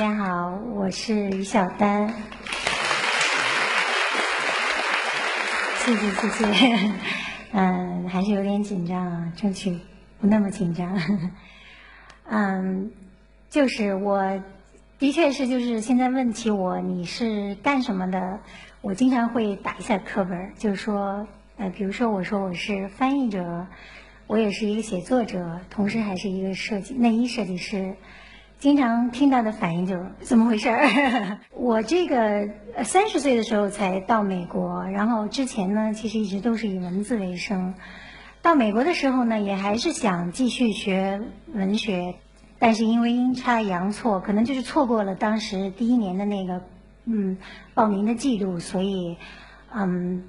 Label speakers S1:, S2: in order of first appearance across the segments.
S1: 大家好，我是于小丹。谢谢谢谢，嗯，还是有点紧张啊，争取不那么紧张。嗯，就是我的确是就是现在问起我你是干什么的，我经常会打一下课本，就是说呃，比如说我说我是翻译者，我也是一个写作者，同时还是一个设计内衣设计师。经常听到的反应就是怎么回事儿？我这个三十岁的时候才到美国，然后之前呢，其实一直都是以文字为生。到美国的时候呢，也还是想继续学文学，但是因为阴差阳错，可能就是错过了当时第一年的那个嗯报名的记录，所以嗯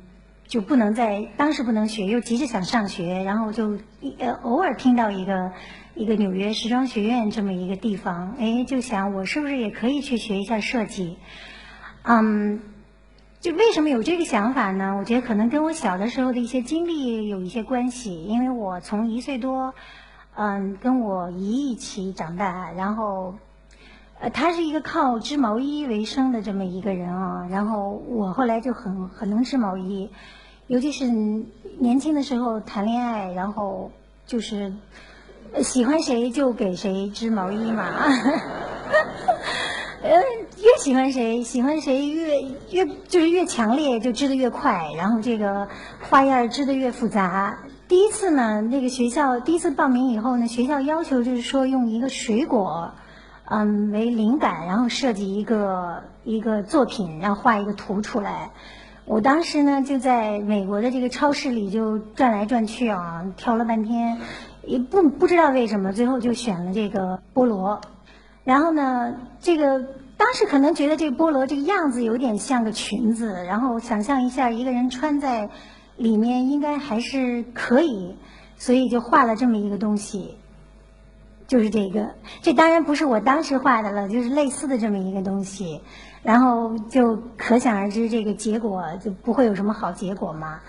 S1: 就不能在当时不能学，又急着想上学，然后就呃偶尔听到一个。一个纽约时装学院这么一个地方，哎，就想我是不是也可以去学一下设计？嗯，就为什么有这个想法呢？我觉得可能跟我小的时候的一些经历有一些关系。因为我从一岁多，嗯，跟我姨一起长大，然后，呃，他是一个靠织毛衣为生的这么一个人啊。然后我后来就很很能织毛衣，尤其是年轻的时候谈恋爱，然后就是。喜欢谁就给谁织毛衣嘛，呃，越喜欢谁，喜欢谁越越就是越强烈，就织的越快，然后这个花样织的越复杂。第一次呢，那个学校第一次报名以后呢，学校要求就是说用一个水果，嗯，为灵感，然后设计一个一个作品，然后画一个图出来。我当时呢就在美国的这个超市里就转来转去啊，挑了半天。也不不知道为什么，最后就选了这个菠萝。然后呢，这个当时可能觉得这个菠萝这个样子有点像个裙子，然后想象一下一个人穿在里面应该还是可以，所以就画了这么一个东西，就是这个。这当然不是我当时画的了，就是类似的这么一个东西。然后就可想而知，这个结果就不会有什么好结果嘛。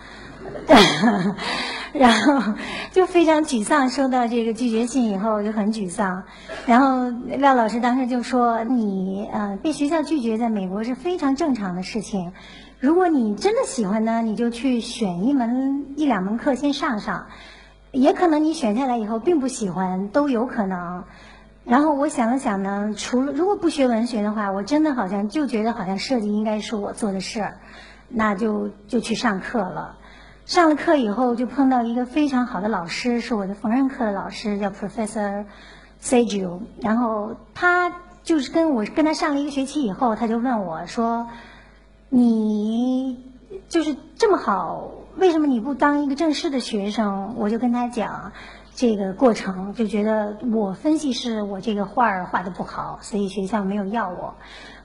S1: 然后就非常沮丧，收到这个拒绝信以后就很沮丧。然后廖老师当时就说：“你呃被学校拒绝，在美国是非常正常的事情。如果你真的喜欢呢，你就去选一门一两门课先上上。也可能你选下来以后并不喜欢，都有可能。”然后我想了想呢，除了如果不学文学的话，我真的好像就觉得好像设计应该是我做的事儿，那就就去上课了。上了课以后，就碰到一个非常好的老师，是我的缝纫课的老师，叫 Professor Sergio。然后他就是跟我跟他上了一个学期以后，他就问我说：“你就是这么好，为什么你不当一个正式的学生？”我就跟他讲这个过程，就觉得我分析是我这个画儿画的不好，所以学校没有要我。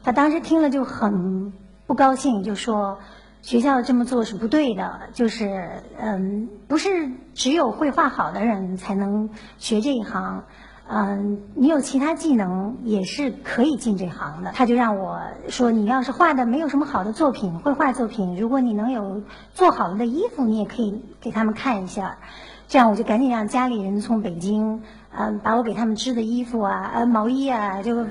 S1: 他当时听了就很不高兴，就说。学校这么做是不对的，就是嗯，不是只有绘画好的人才能学这一行，嗯，你有其他技能也是可以进这行的。他就让我说，你要是画的没有什么好的作品，绘画作品，如果你能有做好了的衣服，你也可以给他们看一下。这样我就赶紧让家里人从北京，嗯，把我给他们织的衣服啊，呃，毛衣啊，就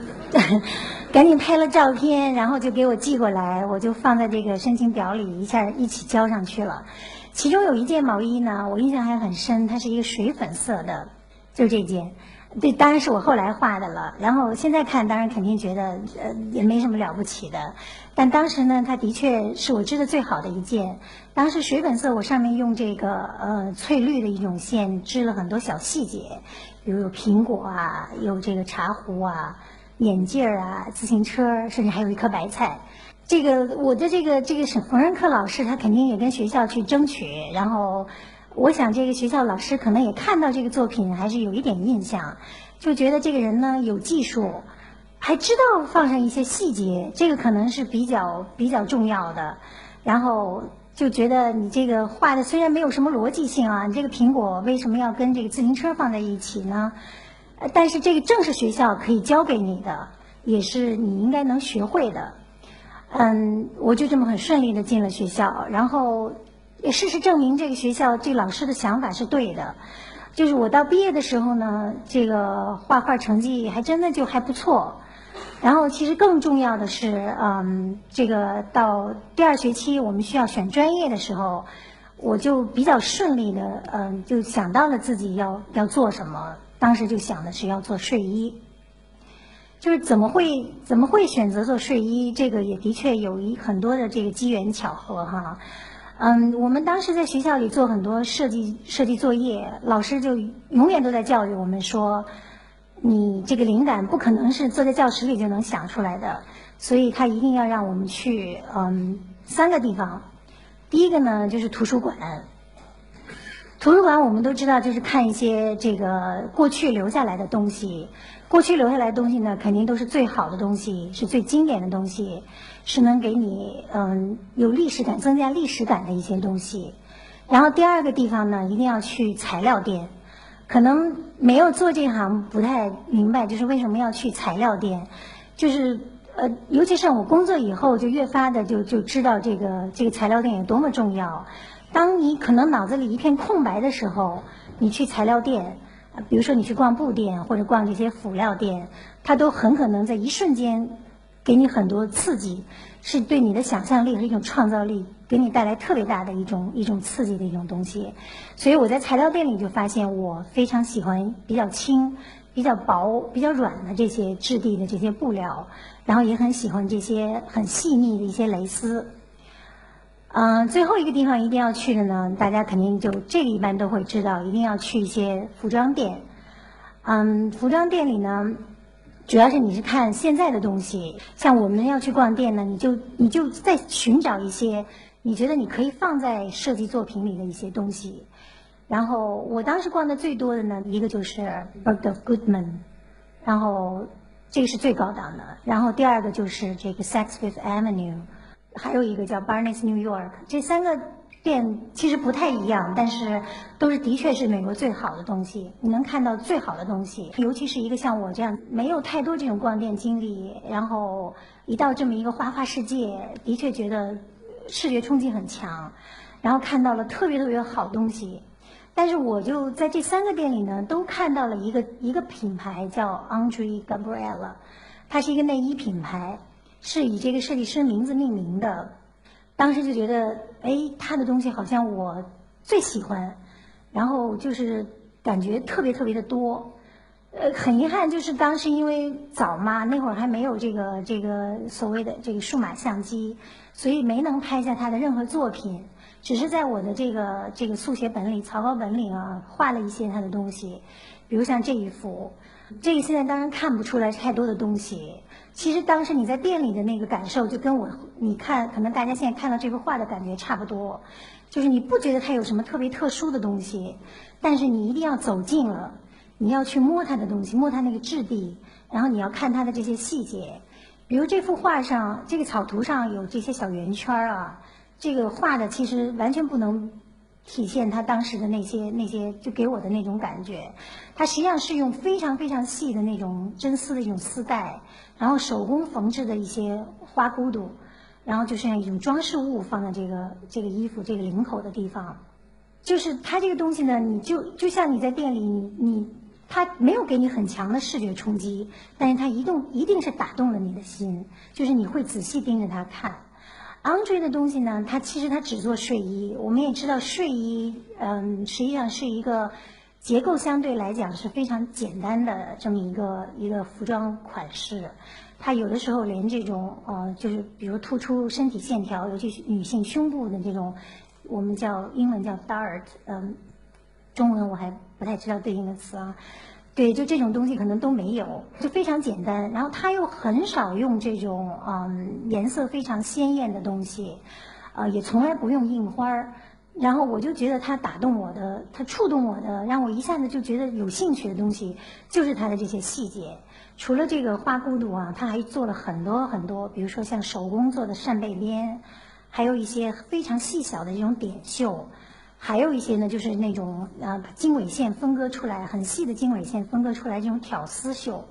S1: 赶紧拍了照片，然后就给我寄过来，我就放在这个申请表里，一下一起交上去了。其中有一件毛衣呢，我印象还很深，它是一个水粉色的，就这件。对，当然是我后来画的了。然后现在看，当然肯定觉得呃也没什么了不起的。但当时呢，它的确是我织的最好的一件。当时水粉色，我上面用这个呃翠绿的一种线织了很多小细节，比如有苹果啊，有这个茶壶啊，眼镜儿啊，自行车，甚至还有一颗白菜。这个我的这个这个是缝纫课老师，他肯定也跟学校去争取，然后。我想这个学校老师可能也看到这个作品，还是有一点印象，就觉得这个人呢有技术，还知道放上一些细节，这个可能是比较比较重要的。然后就觉得你这个画的虽然没有什么逻辑性啊，你这个苹果为什么要跟这个自行车放在一起呢？但是这个正是学校可以教给你的，也是你应该能学会的。嗯，我就这么很顺利的进了学校，然后。也事实证明，这个学校这老师的想法是对的。就是我到毕业的时候呢，这个画画成绩还真的就还不错。然后其实更重要的是，嗯，这个到第二学期我们需要选专业的时候，我就比较顺利的，嗯，就想到了自己要要做什么。当时就想的是要做睡衣，就是怎么会怎么会选择做睡衣？这个也的确有一很多的这个机缘巧合哈。嗯，我们当时在学校里做很多设计设计作业，老师就永远都在教育我们说。你这个灵感不可能是坐在教室里就能想出来的，所以他一定要让我们去嗯三个地方。第一个呢就是图书馆，图书馆我们都知道就是看一些这个过去留下来的东西，过去留下来的东西呢肯定都是最好的东西，是最经典的东西，是能给你嗯有历史感、增加历史感的一些东西。然后第二个地方呢一定要去材料店。可能没有做这行不太明白，就是为什么要去材料店，就是呃，尤其是我工作以后，就越发的就就知道这个这个材料店有多么重要。当你可能脑子里一片空白的时候，你去材料店，比如说你去逛布店或者逛这些辅料店，它都很可能在一瞬间给你很多刺激，是对你的想象力和一种创造力。给你带来特别大的一种一种刺激的一种东西，所以我在材料店里就发现我非常喜欢比较轻、比较薄、比较软的这些质地的这些布料，然后也很喜欢这些很细腻的一些蕾丝。嗯，最后一个地方一定要去的呢，大家肯定就这个一般都会知道，一定要去一些服装店。嗯，服装店里呢。主要是你是看现在的东西，像我们要去逛店呢，你就你就在寻找一些你觉得你可以放在设计作品里的一些东西。然后我当时逛的最多的呢，一个就是 Bergdorf Goodman，然后这个是最高档的。然后第二个就是这个 Saks Fifth Avenue，还有一个叫 Barnes New York，这三个。店其实不太一样，但是都是的确是美国最好的东西。你能看到最好的东西，尤其是一个像我这样没有太多这种逛店经历，然后一到这么一个花花世界，的确觉得视觉冲击很强，然后看到了特别特别好东西。但是我就在这三个店里呢，都看到了一个一个品牌叫 Andre Gabriela，它是一个内衣品牌，是以这个设计师名字命名的。当时就觉得，哎，他的东西好像我最喜欢，然后就是感觉特别特别的多。呃，很遗憾，就是当时因为早嘛，那会儿还没有这个这个所谓的这个数码相机，所以没能拍下他的任何作品，只是在我的这个这个速写本里、草稿本里啊，画了一些他的东西，比如像这一幅，这个现在当然看不出来太多的东西。其实当时你在店里的那个感受，就跟我你看，可能大家现在看到这幅画的感觉差不多，就是你不觉得它有什么特别特殊的东西，但是你一定要走近了，你要去摸它的东西，摸它那个质地，然后你要看它的这些细节，比如这幅画上这个草图上有这些小圆圈啊，这个画的其实完全不能。体现他当时的那些那些，就给我的那种感觉，它实际上是用非常非常细的那种真丝的一种丝带，然后手工缝制的一些花骨朵，然后就像一种装饰物放在这个这个衣服这个领口的地方，就是它这个东西呢，你就就像你在店里，你你它没有给你很强的视觉冲击，但是它一动一定是打动了你的心，就是你会仔细盯着它看。Andre 的东西呢，它其实它只做睡衣。我们也知道睡衣，嗯，实际上是一个结构相对来讲是非常简单的这么一个一个服装款式。它有的时候连这种呃，就是比如突出身体线条，尤其是女性胸部的这种，我们叫英文叫 dart，嗯，中文我还不太知道对应的词啊。对，就这种东西可能都没有，就非常简单。然后他又很少用这种嗯颜色非常鲜艳的东西，啊，也从来不用印花儿。然后我就觉得他打动我的，他触动我的，让我一下子就觉得有兴趣的东西，就是他的这些细节。除了这个花骨朵啊，他还做了很多很多，比如说像手工做的扇贝边，还有一些非常细小的这种点绣。还有一些呢，就是那种啊，经纬线分割出来，很细的经纬线分割出来这种挑丝绣。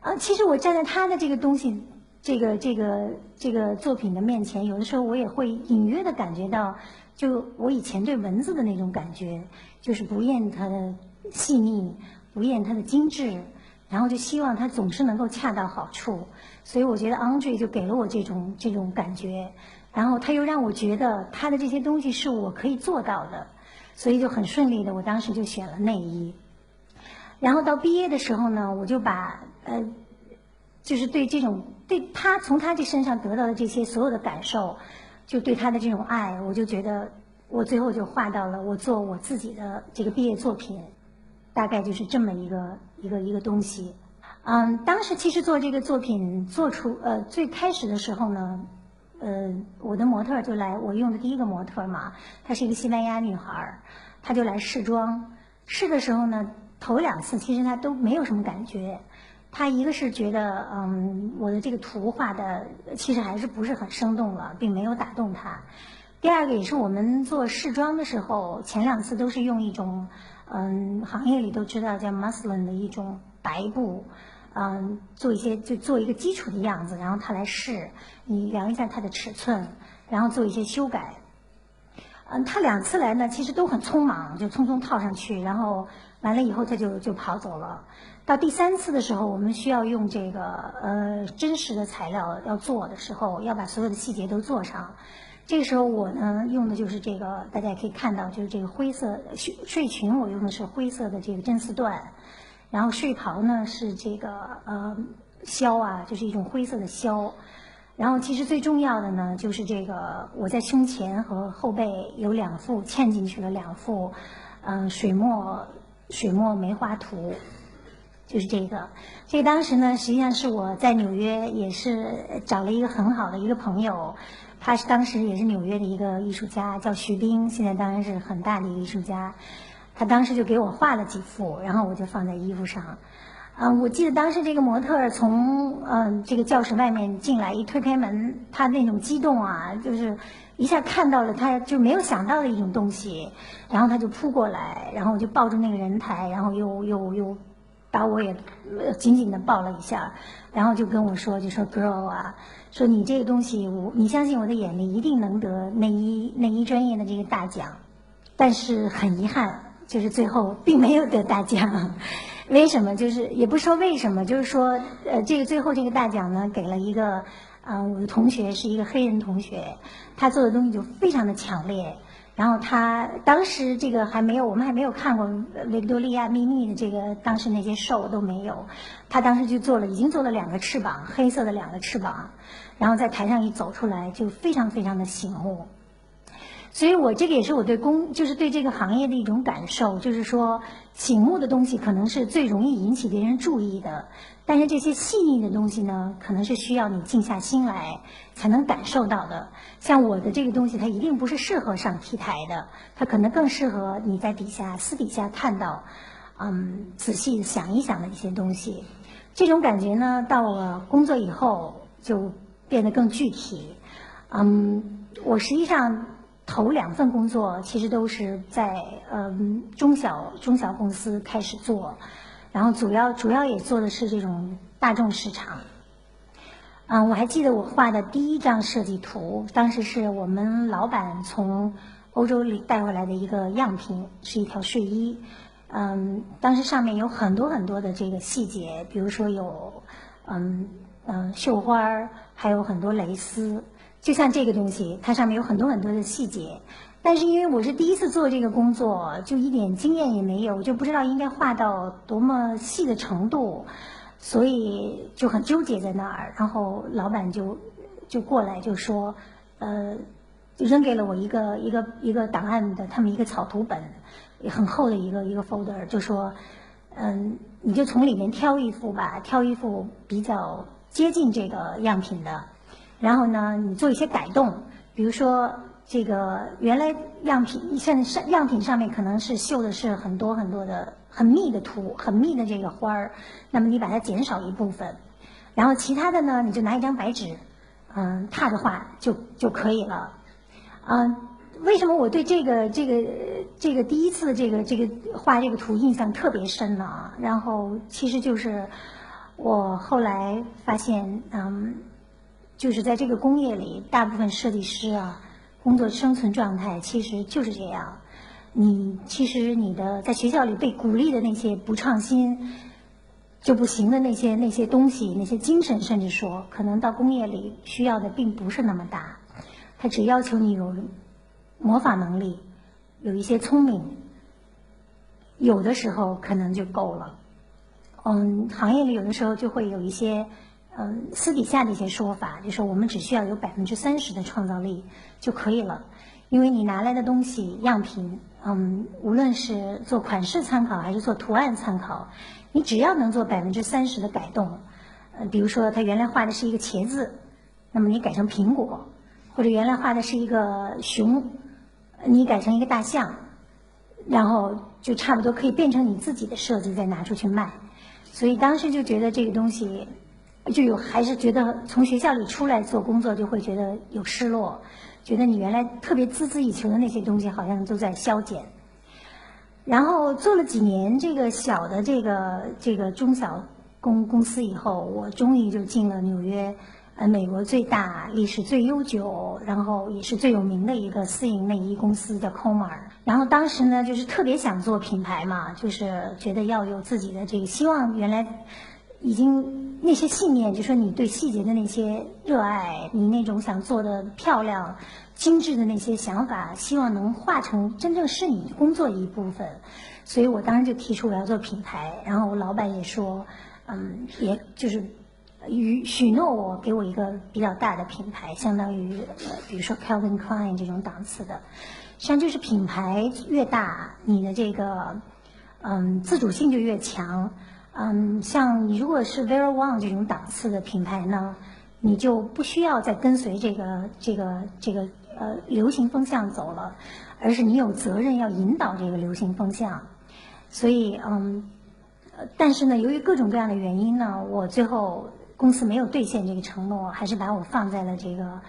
S1: 啊，其实我站在他的这个东西，这个这个这个作品的面前，有的时候我也会隐约的感觉到，就我以前对文字的那种感觉，就是不厌它的细腻，不厌它的精致，然后就希望它总是能够恰到好处。所以我觉得 Andre 就给了我这种这种感觉，然后他又让我觉得他的这些东西是我可以做到的，所以就很顺利的，我当时就选了内衣。然后到毕业的时候呢，我就把呃，就是对这种对他从他这身上得到的这些所有的感受，就对他的这种爱，我就觉得我最后就画到了我做我自己的这个毕业作品，大概就是这么一个一个一个东西。嗯，当时其实做这个作品做出呃最开始的时候呢，呃，我的模特就来，我用的第一个模特嘛，她是一个西班牙女孩儿，她就来试妆。试的时候呢，头两次其实她都没有什么感觉。他一个是觉得嗯我的这个图画的其实还是不是很生动了，并没有打动他。第二个也是我们做试妆的时候，前两次都是用一种嗯行业里都知道叫 muslin 的一种白布。嗯，做一些就做一个基础的样子，然后他来试，你量一下它的尺寸，然后做一些修改。嗯，他两次来呢，其实都很匆忙，就匆匆套上去，然后完了以后他就就跑走了。到第三次的时候，我们需要用这个呃真实的材料要做的时候，要把所有的细节都做上。这个时候我呢用的就是这个，大家也可以看到，就是这个灰色睡睡裙，我用的是灰色的这个真丝缎。然后睡袍呢是这个呃绡啊，就是一种灰色的绡。然后其实最重要的呢，就是这个我在胸前和后背有两幅嵌进去了两幅，嗯水墨水墨梅花图，就是这个。这个当时呢，实际上是我在纽约也是找了一个很好的一个朋友，他是当时也是纽约的一个艺术家，叫徐冰，现在当然是很大的一个艺术家。他当时就给我画了几幅，然后我就放在衣服上。嗯，我记得当时这个模特从嗯这个教室外面进来，一推开门，他那种激动啊，就是一下看到了他就没有想到的一种东西，然后他就扑过来，然后就抱住那个人台，然后又又又把我也紧紧的抱了一下，然后就跟我说，就说 girl 啊，说你这个东西，我你相信我的眼力，一定能得内衣内衣专业的这个大奖，但是很遗憾。就是最后并没有得大奖，为什么？就是也不说为什么，就是说，呃，这个最后这个大奖呢，给了一个，嗯，我的同学是一个黑人同学，他做的东西就非常的强烈。然后他当时这个还没有，我们还没有看过维多利亚秘密的这个当时那些兽都没有，他当时就做了，已经做了两个翅膀，黑色的两个翅膀，然后在台上一走出来，就非常非常的醒目。所以我这个也是我对工，就是对这个行业的一种感受，就是说醒目的东西可能是最容易引起别人注意的，但是这些细腻的东西呢，可能是需要你静下心来才能感受到的。像我的这个东西，它一定不是适合上 T 台的，它可能更适合你在底下私底下看到，嗯，仔细想一想的一些东西。这种感觉呢，到了工作以后就变得更具体。嗯，我实际上。头两份工作其实都是在嗯中小中小公司开始做，然后主要主要也做的是这种大众市场。嗯，我还记得我画的第一张设计图，当时是我们老板从欧洲里带回来的一个样品，是一条睡衣。嗯，当时上面有很多很多的这个细节，比如说有嗯嗯绣花儿，还有很多蕾丝。就像这个东西，它上面有很多很多的细节，但是因为我是第一次做这个工作，就一点经验也没有，就不知道应该画到多么细的程度，所以就很纠结在那儿。然后老板就就过来就说，呃，就扔给了我一个一个一个档案的他们一个草图本，很厚的一个一个 folder，就说，嗯，你就从里面挑一幅吧，挑一幅比较接近这个样品的。然后呢，你做一些改动，比如说这个原来样品，现在上样品上面可能是绣的是很多很多的很密的图，很密的这个花儿，那么你把它减少一部分，然后其他的呢，你就拿一张白纸，嗯，踏着画就就可以了。嗯，为什么我对这个这个这个第一次这个这个画这个图印象特别深呢？然后其实就是我后来发现，嗯。就是在这个工业里，大部分设计师啊，工作生存状态其实就是这样。你其实你的在学校里被鼓励的那些不创新，就不行的那些那些东西，那些精神，甚至说可能到工业里需要的并不是那么大，他只要求你有模仿能力，有一些聪明，有的时候可能就够了。嗯，行业里有的时候就会有一些嗯私底下的一些说法，就说我们只需要有百分之三十的创造力就可以了，因为你拿来的东西样品，嗯，无论是做款式参考还是做图案参考。你只要能做百分之三十的改动，呃，比如说他原来画的是一个茄子，那么你改成苹果，或者原来画的是一个熊，你改成一个大象，然后就差不多可以变成你自己的设计，再拿出去卖。所以当时就觉得这个东西，就有还是觉得从学校里出来做工作就会觉得有失落，觉得你原来特别孜孜以求的那些东西好像都在消减。然后做了几年这个小的这个这个中小公公司以后，我终于就进了纽约，呃，美国最大、历史最悠久，然后也是最有名的一个私营内衣公司叫 Comer。然后当时呢，就是特别想做品牌嘛，就是觉得要有自己的这个希望。原来已经那些信念，就说你对细节的那些热爱，你那种想做的漂亮。精致的那些想法，希望能化成真正是你工作的一部分，所以我当时就提出我要做品牌，然后我老板也说，嗯，也就是许许诺我给我一个比较大的品牌，相当于，比如说 Calvin Klein 这种档次的，实际上就是品牌越大，你的这个嗯自主性就越强，嗯，像你如果是 Vera Wang 这种档次的品牌呢，你就不需要再跟随这个这个这个。呃，流行风向走了，而是你有责任要引导这个流行风向。所以，嗯，但是呢，由于各种各样的原因呢，我最后公司没有兑现这个承诺，还是把我放在了这个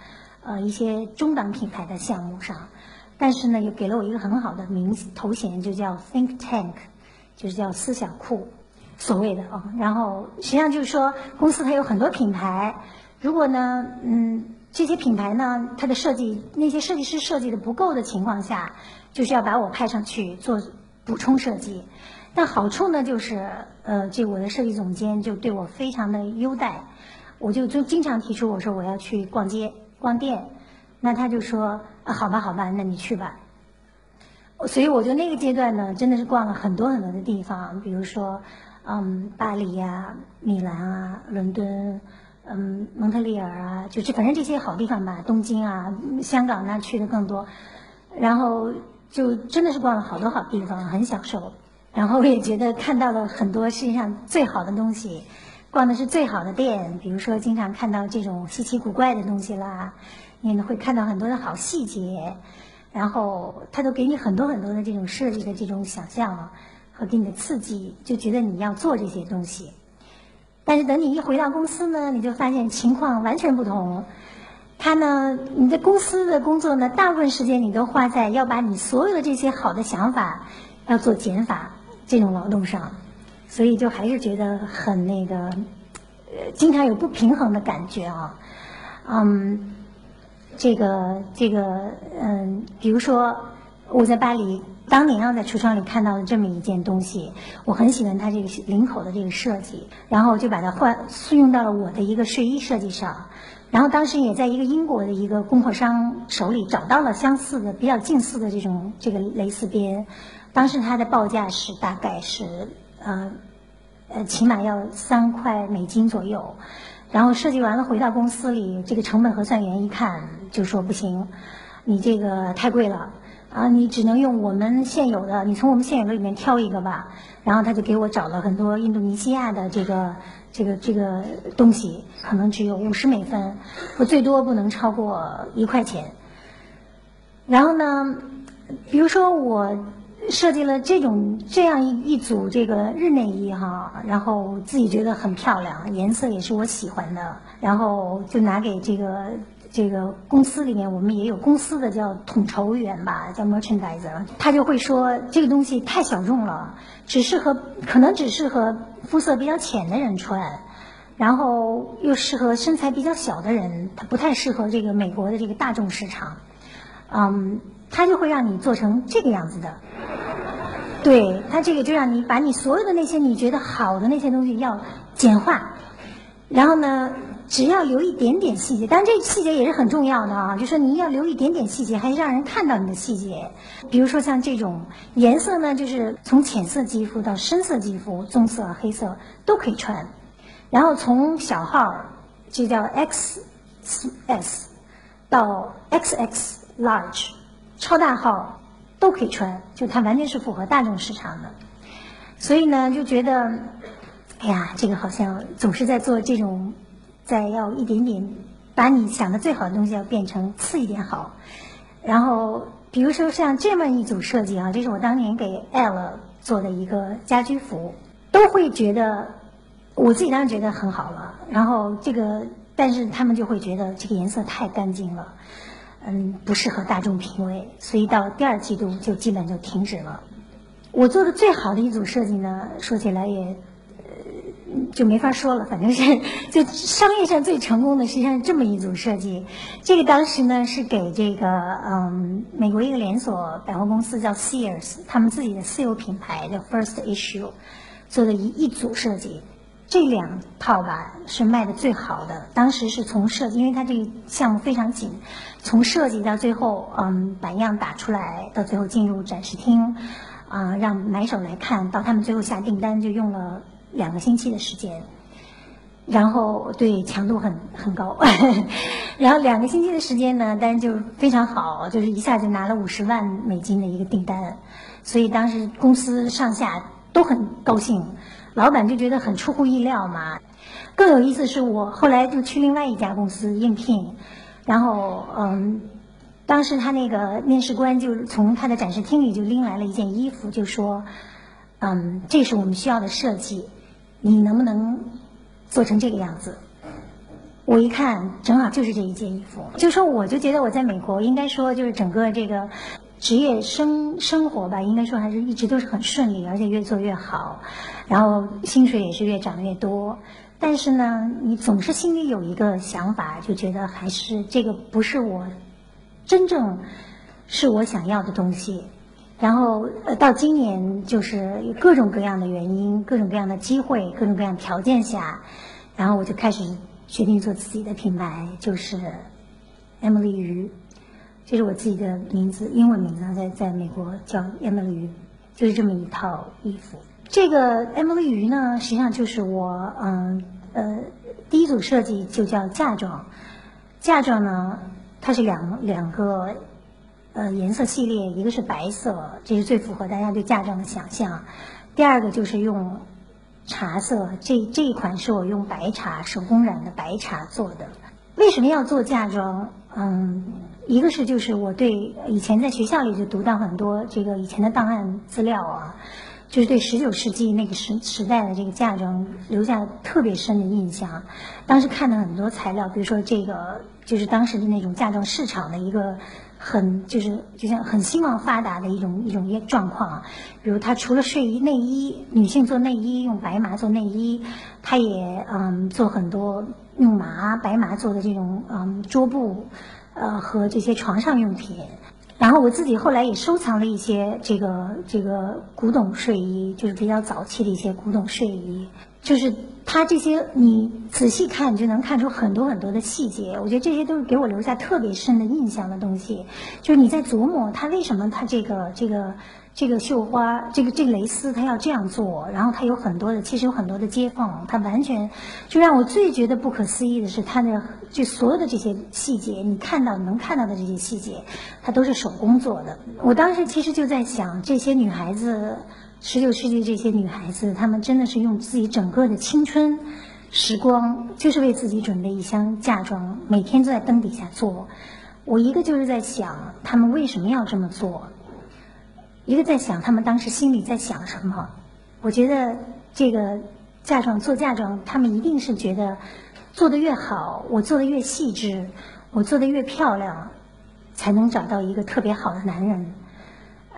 S1: 呃一些中档品牌的项目上。但是呢，又给了我一个很好的名头衔，就叫 Think Tank，就是叫思想库，所谓的啊。然后实际上就是说，公司它有很多品牌，如果呢，嗯。这些品牌呢，它的设计那些设计师设计的不够的情况下，就是要把我派上去做补充设计。但好处呢，就是呃，这我的设计总监就对我非常的优待，我就就经常提出我说我要去逛街逛店，那他就说啊好吧好吧，那你去吧。所以我就那个阶段呢，真的是逛了很多很多的地方，比如说嗯巴黎呀、米兰啊、伦敦。嗯，蒙特利尔啊，就是反正这些好地方吧，东京啊，香港那去的更多，然后就真的是逛了好多好地方，很享受。然后也觉得看到了很多世界上最好的东西，逛的是最好的店，比如说经常看到这种稀奇古怪的东西啦，你会看到很多的好细节，然后他都给你很多很多的这种设计的这种想象啊和给你的刺激，就觉得你要做这些东西。但是等你一回到公司呢，你就发现情况完全不同。他呢，你的公司的工作呢，大部分时间你都花在要把你所有的这些好的想法要做减法这种劳动上，所以就还是觉得很那个，呃，经常有不平衡的感觉啊。嗯，这个这个嗯，比如说我在巴黎。当年要，在橱窗里看到的这么一件东西，我很喜欢它这个领口的这个设计，然后就把它换用到了我的一个睡衣设计上。然后当时也在一个英国的一个供货商手里找到了相似的、比较近似的这种这个蕾丝边，当时它的报价是大概是呃呃起码要三块美金左右。然后设计完了回到公司里，这个成本核算员一看就说不行，你这个太贵了。啊，你只能用我们现有的，你从我们现有的里面挑一个吧。然后他就给我找了很多印度尼西亚的这个这个这个东西，可能只有五十美分，我最多不能超过一块钱。然后呢，比如说我设计了这种这样一一组这个日内衣哈，然后自己觉得很漂亮，颜色也是我喜欢的，然后就拿给这个。这个公司里面，我们也有公司的叫统筹员吧，叫 merchandiser，他就会说这个东西太小众了，只适合可能只适合肤色比较浅的人穿，然后又适合身材比较小的人，它不太适合这个美国的这个大众市场，嗯，他就会让你做成这个样子的，对，他这个就让你把你所有的那些你觉得好的那些东西要简化，然后呢，只要留一点点细节，当然这细节也是很重要的啊，就说你要留一点点细节，还让人看到你的细节。比如说像这种颜色呢，就是从浅色肌肤到深色肌肤，棕色、黑色都可以穿。然后从小号，就叫 X S，到 X X Large，超大号。都可以穿，就它完全是符合大众市场的，所以呢，就觉得，哎呀，这个好像总是在做这种，再要一点点把你想的最好的东西要变成次一点好，然后比如说像这么一组设计啊，这是我当年给 L 做的一个家居服，都会觉得我自己当然觉得很好了，然后这个但是他们就会觉得这个颜色太干净了。嗯，不适合大众品味，所以到第二季度就基本就停止了。我做的最好的一组设计呢，说起来也就没法说了，反正是 就商业上最成功的实际上是这么一组设计。这个当时呢是给这个嗯美国一个连锁百货公司叫 Sears，他们自己的私有品牌的 First Issue 做的一一组设计。这两套吧是卖的最好的，当时是从设计，因为它这个项目非常紧，从设计到最后，嗯，版样打出来，到最后进入展示厅，啊，让买手来看到他们最后下订单就用了两个星期的时间，然后对强度很很高，然后两个星期的时间呢，但是就非常好，就是一下就拿了五十万美金的一个订单，所以当时公司上下都很高兴。老板就觉得很出乎意料嘛，更有意思是我后来就去另外一家公司应聘，然后嗯，当时他那个面试官就从他的展示厅里就拎来了一件衣服，就说，嗯，这是我们需要的设计，你能不能做成这个样子？我一看，正好就是这一件衣服，就说我就觉得我在美国应该说就是整个这个。职业生生活吧，应该说还是一直都是很顺利，而且越做越好，然后薪水也是越涨越多。但是呢，你总是心里有一个想法，就觉得还是这个不是我真正是我想要的东西。然后呃，到今年就是各种各样的原因、各种各样的机会、各种各样条件下，然后我就开始决定做自己的品牌，就是 Emily 鱼。这是我自己的名字，英文名字，在在美国叫 Emily 鱼，就是这么一套衣服。这个 Emily 鱼呢，实际上就是我嗯呃第一组设计就叫嫁妆。嫁妆呢，它是两两个呃颜色系列，一个是白色，这是最符合大家对嫁妆的想象。第二个就是用茶色，这这一款是我用白茶手工染的白茶做的。为什么要做嫁妆？嗯。一个是就是我对以前在学校里就读到很多这个以前的档案资料啊，就是对十九世纪那个时时代的这个嫁妆留下特别深的印象。当时看了很多材料，比如说这个就是当时的那种嫁妆市场的一个很就是就像很兴旺发达的一种一种状况啊。比如它除了睡衣内衣，女性做内衣用白麻做内衣，他也嗯做很多用麻白麻做的这种嗯桌布。呃，和这些床上用品，然后我自己后来也收藏了一些这个这个古董睡衣，就是比较早期的一些古董睡衣，就是它这些你仔细看你就能看出很多很多的细节，我觉得这些都是给我留下特别深的印象的东西，就是你在琢磨它为什么它这个这个。这个绣花，这个这个蕾丝，它要这样做，然后它有很多的，其实有很多的接缝，它完全就让我最觉得不可思议的是，它的就所有的这些细节，你看到能看到的这些细节，它都是手工做的。我当时其实就在想，这些女孩子，十九世纪这些女孩子，她们真的是用自己整个的青春时光，就是为自己准备一箱嫁妆，每天都在灯底下做。我一个就是在想，她们为什么要这么做？一个在想他们当时心里在想什么，我觉得这个嫁妆做嫁妆，他们一定是觉得做的越好，我做的越细致，我做的越漂亮，才能找到一个特别好的男人。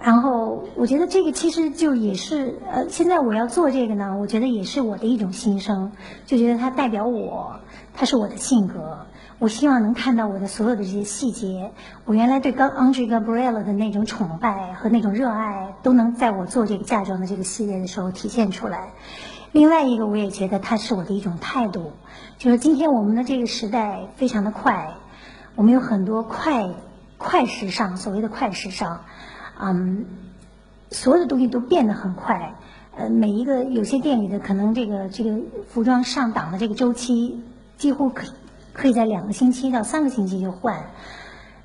S1: 然后我觉得这个其实就也是呃，现在我要做这个呢，我觉得也是我的一种心声，就觉得它代表我，它是我的性格。我希望能看到我的所有的这些细节。我原来对刚 Andre Gabriel 的那种崇拜和那种热爱，都能在我做这个嫁妆的这个系列的时候体现出来。另外一个，我也觉得它是我的一种态度，就是今天我们的这个时代非常的快，我们有很多快快时尚，所谓的快时尚，嗯，所有的东西都变得很快。呃，每一个有些店里的可能这个这个服装上档的这个周期，几乎可可以在两个星期到三个星期就换。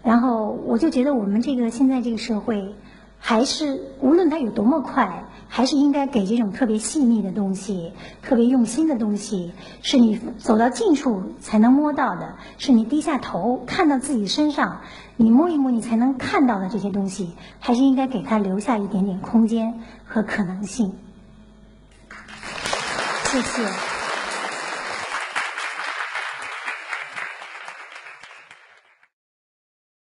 S1: 然后我就觉得我们这个现在这个社会，还是无论它有多么快，还是应该给这种特别细腻的东西、特别用心的东西，是你走到近处才能摸到的，是你低下头看到自己身上，你摸一摸你才能看到的这些东西，还是应该给它留下一点点空间和可能性。谢谢。